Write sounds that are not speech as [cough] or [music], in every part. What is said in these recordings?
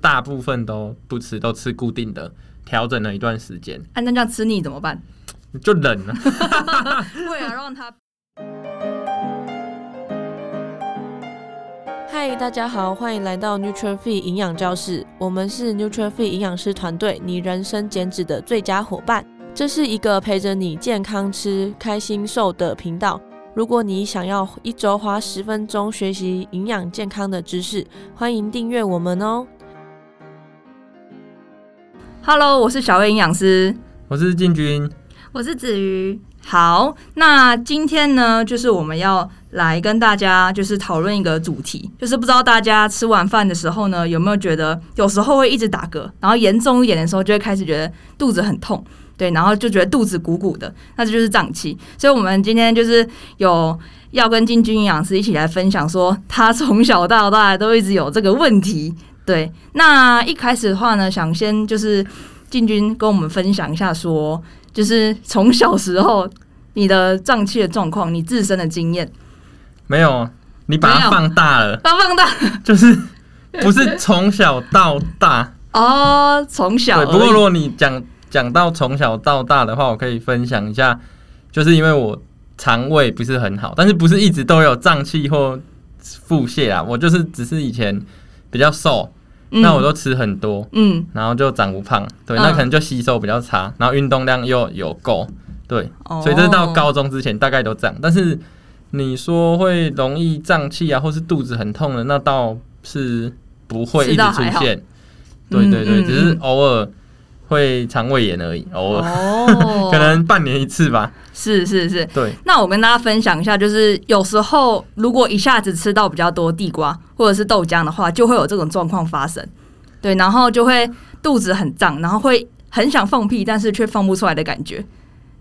大部分都不吃，都吃固定的，调整了一段时间。哎，那这样吃腻怎么办？就冷了。[laughs] 为了让他。嗨，大家好，欢迎来到 Nuture Fit 营养教室。我们是 Nuture Fit 营养师团队，你人生减脂的最佳伙伴。这是一个陪着你健康吃、开心瘦的频道。如果你想要一周花十分钟学习营养健康的知识，欢迎订阅我们哦。Hello，我是小薇营养师，我是进军，我是子瑜。好，那今天呢，就是我们要来跟大家就是讨论一个主题，就是不知道大家吃完饭的时候呢，有没有觉得有时候会一直打嗝，然后严重一点的时候就会开始觉得肚子很痛，对，然后就觉得肚子鼓鼓的，那这就是胀气。所以，我们今天就是有要跟进军营养师一起来分享，说他从小到大都一直有这个问题。对，那一开始的话呢，想先就是进军跟我们分享一下说，说就是从小时候你的胀气的状况，你自身的经验。没有，你把它放大了，把它放大，就是不是从小到大哦，从小。对，不过如果你讲讲到从小到大的话，我可以分享一下，就是因为我肠胃不是很好，但是不是一直都有胀气或腹泻啊，我就是只是以前比较瘦。那我都吃很多，嗯，然后就长不胖，对，那可能就吸收比较差，然后运动量又有够，对，所以这是到高中之前大概都这样。但是你说会容易胀气啊，或是肚子很痛的，那倒是不会一直出现，对对对，只是偶尔。会肠胃炎而已，偶尔，oh, [laughs] 可能半年一次吧。是是是，对。那我跟大家分享一下，就是有时候如果一下子吃到比较多地瓜或者是豆浆的话，就会有这种状况发生。对，然后就会肚子很胀，然后会很想放屁，但是却放不出来的感觉。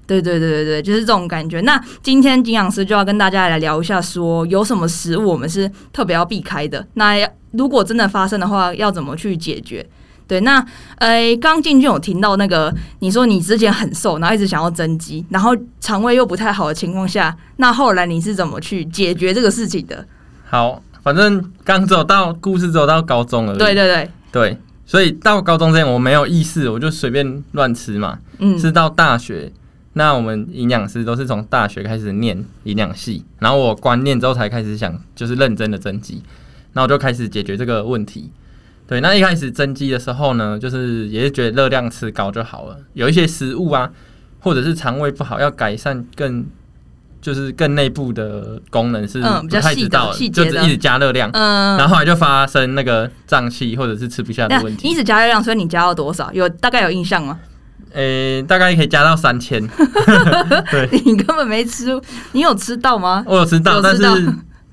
对对对对对，就是这种感觉。那今天营养师就要跟大家来聊一下说，说有什么食物我们是特别要避开的。那如果真的发生的话，要怎么去解决？对，那呃，刚进去有听到那个，你说你之前很瘦，然后一直想要增肌，然后肠胃又不太好的情况下，那后来你是怎么去解决这个事情的？好，反正刚走到故事走到高中而已。对对对对，所以到高中之前我没有意识，我就随便乱吃嘛。嗯，是到大学，那我们营养师都是从大学开始念营养系，然后我观念之后才开始想，就是认真的增肌，那我就开始解决这个问题。对，那一开始增肌的时候呢，就是也是觉得热量吃高就好了。有一些食物啊，或者是肠胃不好，要改善更就是更内部的功能是不太知道的，就一直加热量，嗯，然后后来就发生那个胀气或者是吃不下的问题。你一直加热量，所以你加到多少？有大概有印象吗？诶、欸，大概可以加到三千。[laughs] 对，你根本没吃，你有吃到吗？我有吃到，但是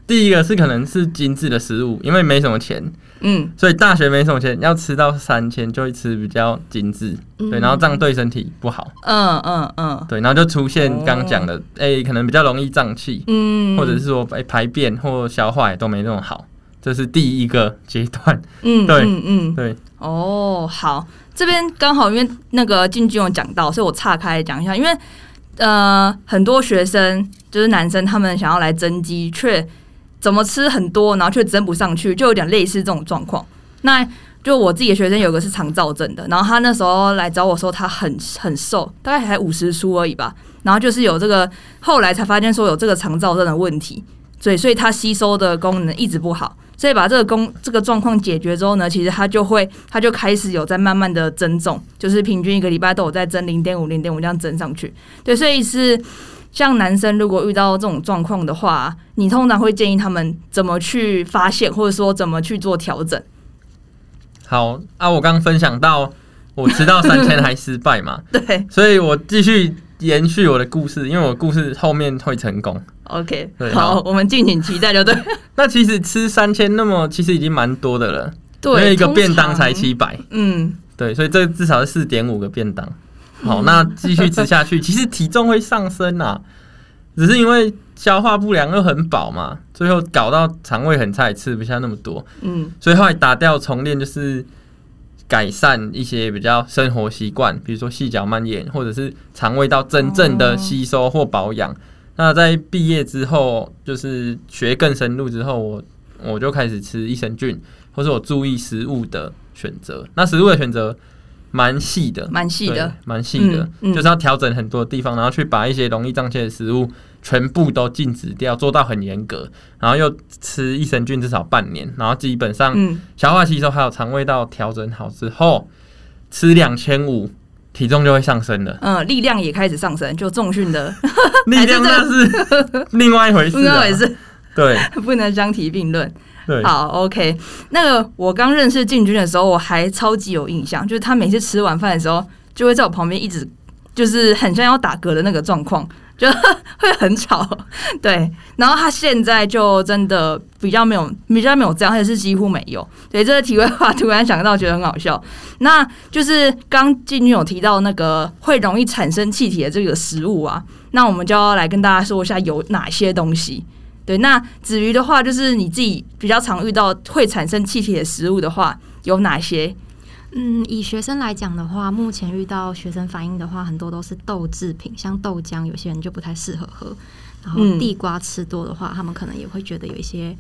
第一个是可能是精致的食物，因为没什么钱。嗯，所以大学没什么钱，要吃到三千就会吃比较精致，嗯、对，然后这样对身体不好。嗯嗯嗯，对，然后就出现刚讲的，哎、哦欸，可能比较容易胀气，嗯，或者是说，哎、欸，排便或消化也都没那么好，这是第一个阶段。嗯，[laughs] 对，嗯嗯，对。哦，好，这边刚好因为那个进军有讲到，所以我岔开来讲一下，因为呃，很多学生就是男生，他们想要来增肌，却怎么吃很多，然后却增不上去，就有点类似这种状况。那就我自己的学生有个是肠躁症的，然后他那时候来找我说他很很瘦，大概才五十出而已吧。然后就是有这个，后来才发现说有这个肠燥症的问题，所以所以他吸收的功能一直不好。所以把这个功这个状况解决之后呢，其实他就会他就开始有在慢慢的增重，就是平均一个礼拜都有在增零点五零点五这样增上去。对，所以是。像男生如果遇到这种状况的话，你通常会建议他们怎么去发现，或者说怎么去做调整？好啊，我刚分享到我吃到三千还失败嘛，[laughs] 对，所以我继续延续我的故事，因为我故事后面会成功。OK，好，好，我们敬请期待，就对。[laughs] 那其实吃三千，那么其实已经蛮多的了，对，因为一个便当才七百，嗯，对，所以这至少是四点五个便当。好，那继续吃下去，[laughs] 其实体重会上升啊，只是因为消化不良又很饱嘛，最后搞到肠胃很差，也吃不下那么多。嗯，所以后来打掉重练，就是改善一些比较生活习惯，比如说细嚼慢咽，或者是肠胃道真正的吸收或保养。那在毕业之后，就是学更深入之后，我我就开始吃益生菌，或是我注意食物的选择。那食物的选择蛮细的，蛮细的，蛮细的，就是要调整很多地方，然后去把一些容易胀气的食物全部都禁止掉，做到很严格。然后又吃益生菌至少半年，然后基本上消化吸收还有肠胃道调整好之后，吃两千五。体重就会上升了，嗯，力量也开始上升，就重训的。[laughs] 力量那是另外一回事，啊，[laughs] 另外一回事，对，[laughs] 不能相提并论。好，OK。那个我刚认识进军的时候，我还超级有印象，就是他每次吃完饭的时候，就会在我旁边一直，就是很像要打嗝的那个状况。[laughs] 就会很吵，[laughs] 对。然后他现在就真的比较没有，比较没有这样，而且是几乎没有。对，这个题外话突然想到，觉得很好笑。那就是刚进军有提到那个会容易产生气体的这个食物啊，那我们就要来跟大家说一下有哪些东西。对，那子瑜的话，就是你自己比较常遇到会产生气体的食物的话，有哪些？嗯，以学生来讲的话，目前遇到学生反应的话，很多都是豆制品，像豆浆，有些人就不太适合喝。然后地瓜吃多的话，他们可能也会觉得有一些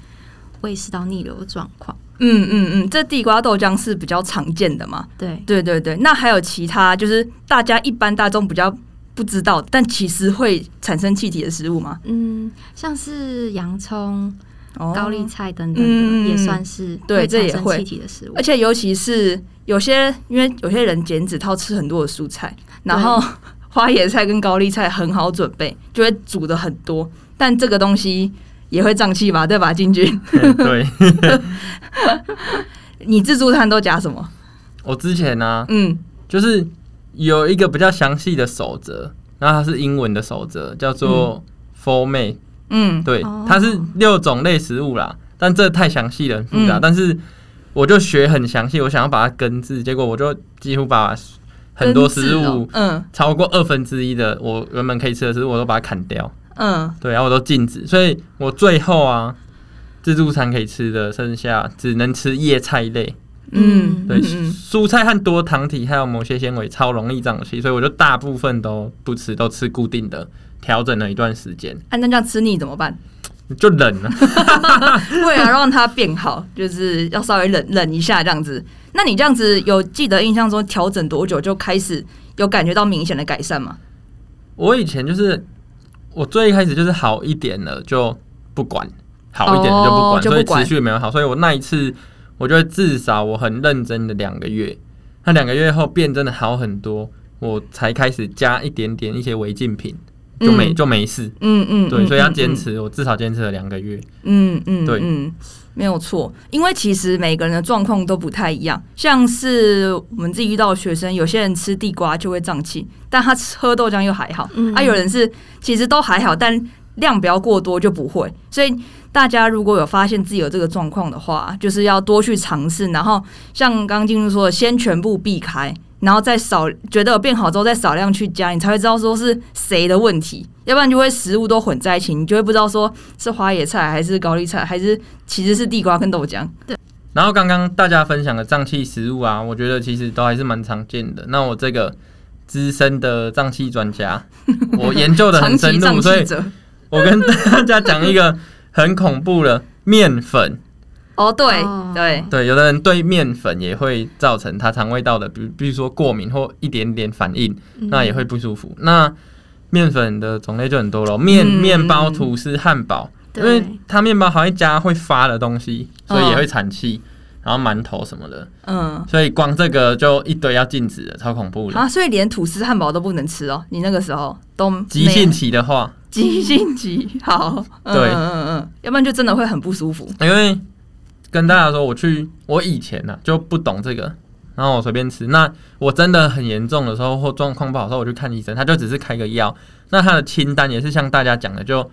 胃食道逆流的状况。嗯嗯嗯，这地瓜豆浆是比较常见的嘛？对对对对。那还有其他，就是大家一般大众比较不知道，但其实会产生气体的食物吗？嗯，像是洋葱。哦、高丽菜等等的、嗯、也算是对，这也会气体的食物，而且尤其是有些，因为有些人减脂，他要吃很多的蔬菜，然后 [laughs] 花椰菜跟高丽菜很好准备，就会煮的很多，但这个东西也会胀气吧？对吧，金军？对。[laughs] 你自助餐都加什么？我之前呢、啊，嗯，就是有一个比较详细的守则，然后它是英文的守则，叫做 Four May。嗯，对，它是六种类食物啦，但这太详细了，很复杂。嗯、但是我就学很详细，我想要把它根治，结果我就几乎把很多食物，嗯，超过二分之一的我原本可以吃的食物，我都把它砍掉。嗯，对，然后我都禁止，所以我最后啊，自助餐可以吃的剩下只能吃叶菜类。嗯，对，蔬菜和多糖体还有某些纤维超容易胀气，所以我就大部分都不吃，都吃固定的。调整了一段时间，啊，那这样吃腻怎么办？就冷了，[laughs] 为了让它变好，就是要稍微冷冷一下这样子。那你这样子有记得印象中调整多久就开始有感觉到明显的改善吗？我以前就是我最一开始就是好一点了就不管，好一点了就不管，所以持续没有好，所以我那一次我觉得至少我很认真的两个月，那两个月后变真的好很多，我才开始加一点点一些违禁品。就没就没事，嗯嗯，对，所以要坚持，我至少坚持了两个月，嗯嗯，对，嗯，没有错，因为其实每个人的状况都不太一样，像是我们自己遇到的学生，有些人吃地瓜就会胀气，但他喝豆浆又还好，啊，有人是其实都还好，但量不要过多就不会，所以大家如果有发现自己有这个状况的话，就是要多去尝试，然后像刚刚进入说的，先全部避开。然后再少觉得有变好之后，再少量去加，你才会知道说是谁的问题，要不然就会食物都混在一起，你就会不知道说是花野菜还是高丽菜，还是其实是地瓜跟豆浆。对。然后刚刚大家分享的胀气食物啊，我觉得其实都还是蛮常见的。那我这个资深的胀气专家，我研究的很深入，[laughs] 所以我跟大家讲一个很恐怖的面粉。哦，对对对，有的人对面粉也会造成他肠胃道的，比比如说过敏或一点点反应，那也会不舒服。那面粉的种类就很多了，面面包、吐司、汉堡，因为它面包还会加会发的东西，所以也会产气。然后馒头什么的，嗯，所以光这个就一堆要禁止的，超恐怖的啊！所以连吐司、汉堡都不能吃哦。你那个时候都急性期的话，急性期好，对，嗯嗯嗯，要不然就真的会很不舒服，因为。跟大家说，我去，我以前呢、啊、就不懂这个，然后我随便吃。那我真的很严重的时候或状况不好的时候，我去看医生，他就只是开个药。那他的清单也是像大家讲的，就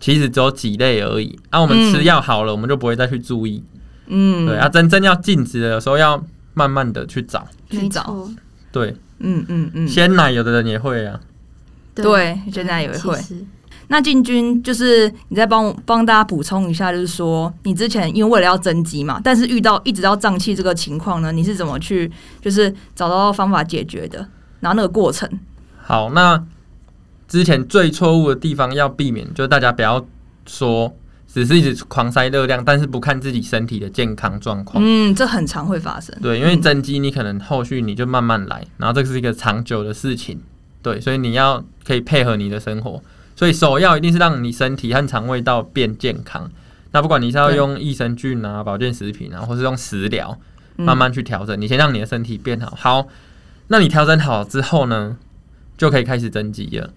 其实只有几类而已。啊，我们吃药好了，我们就不会再去注意。嗯，对啊，真正要禁止的，有时候要慢慢的去找，去找。对，嗯嗯嗯，鲜奶有的人也会啊，对，现在也会。那进军就是你再帮帮大家补充一下，就是说你之前因为为了要增肌嘛，但是遇到一直到胀气这个情况呢，你是怎么去就是找到方法解决的？然后那个过程。好，那之前最错误的地方要避免，就是大家不要说只是一直狂塞热量，但是不看自己身体的健康状况。嗯，这很常会发生。对，因为增肌你可能后续你就慢慢来，然后这是一个长久的事情。对，所以你要可以配合你的生活，所以首要一定是让你身体和肠胃道变健康。那不管你是要用益生菌啊、保健食品啊，或是用食疗，慢慢去调整、嗯。你先让你的身体变好，好，那你调整好之后呢，就可以开始增肌了。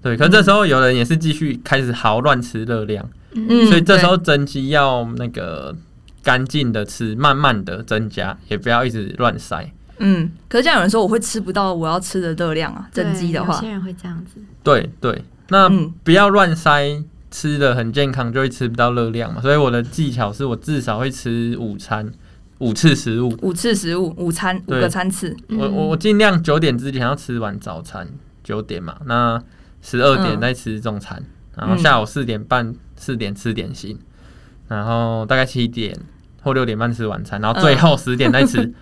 对，可是这时候有人也是继续开始好乱吃热量，嗯，所以这时候增肌要那个干净的吃，慢慢的增加，也不要一直乱塞。嗯，可是这样有人说我会吃不到我要吃的热量啊，增肌的话，有些人会这样子。对对，那不要乱塞。吃的很健康，就会吃不到热量嘛。所以我的技巧是我至少会吃午餐五次食物，五次食物，午餐五个餐次。我我我尽量九点之前要吃完早餐，九点嘛，那十二点再吃中餐，嗯、然后下午四点半四点吃点心，然后大概七点或六点半吃晚餐，然后最后十点再吃，嗯、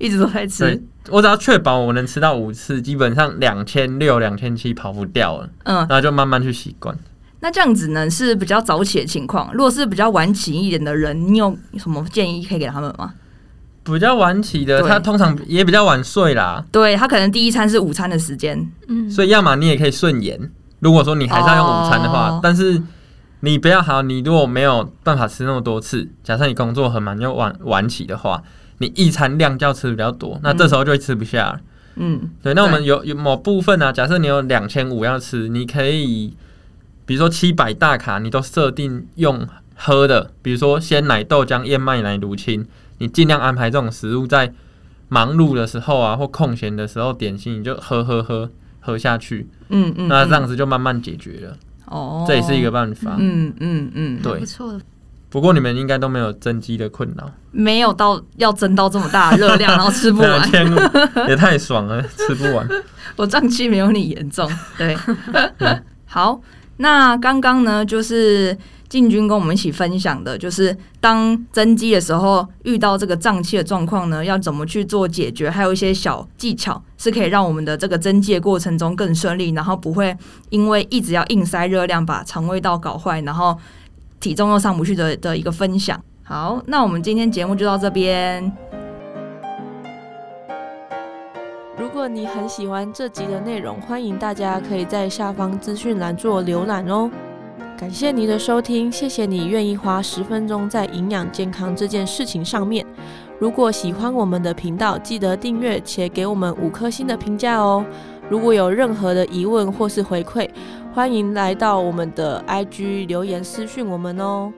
一直都在吃。我只要确保我能吃到五次，基本上两千六两千七跑不掉了。嗯，然后就慢慢去习惯。那这样子呢是比较早起的情况。如果是比较晚起一点的人，你有什么建议可以给他们吗？比较晚起的，他通常也比较晚睡啦。对，他可能第一餐是午餐的时间，嗯，所以要么你也可以顺延。如果说你还是要用午餐的话，哦、但是你不要好，你如果没有办法吃那么多次，假设你工作很忙又晚晚起的话，你一餐量就要吃比较多，那这时候就会吃不下。嗯，对。那我们有有某部分呢、啊，假设你有两千五要吃，你可以。比如说七百大卡，你都设定用喝的，比如说鲜奶、豆浆、燕麦奶、乳清，你尽量安排这种食物在忙碌的时候啊，或空闲的时候，点心你就喝喝喝喝下去，嗯嗯，那这样子就慢慢解决了。哦，这也是一个办法。嗯嗯嗯，对，不错。不过你们应该都没有增肌的困扰，没有到要增到这么大的热量，然后吃不完，也太爽了，[laughs] 吃不完。我胀气没有你严重，对，[laughs] 好。那刚刚呢，就是进军跟我们一起分享的，就是当增肌的时候遇到这个胀气的状况呢，要怎么去做解决，还有一些小技巧是可以让我们的这个增肌的过程中更顺利，然后不会因为一直要硬塞热量把肠胃道搞坏，然后体重又上不去的的一个分享。好，那我们今天节目就到这边。如果你很喜欢这集的内容，欢迎大家可以在下方资讯栏做浏览哦。感谢你的收听，谢谢你愿意花十分钟在营养健康这件事情上面。如果喜欢我们的频道，记得订阅且给我们五颗星的评价哦。如果有任何的疑问或是回馈，欢迎来到我们的 IG 留言私讯我们哦。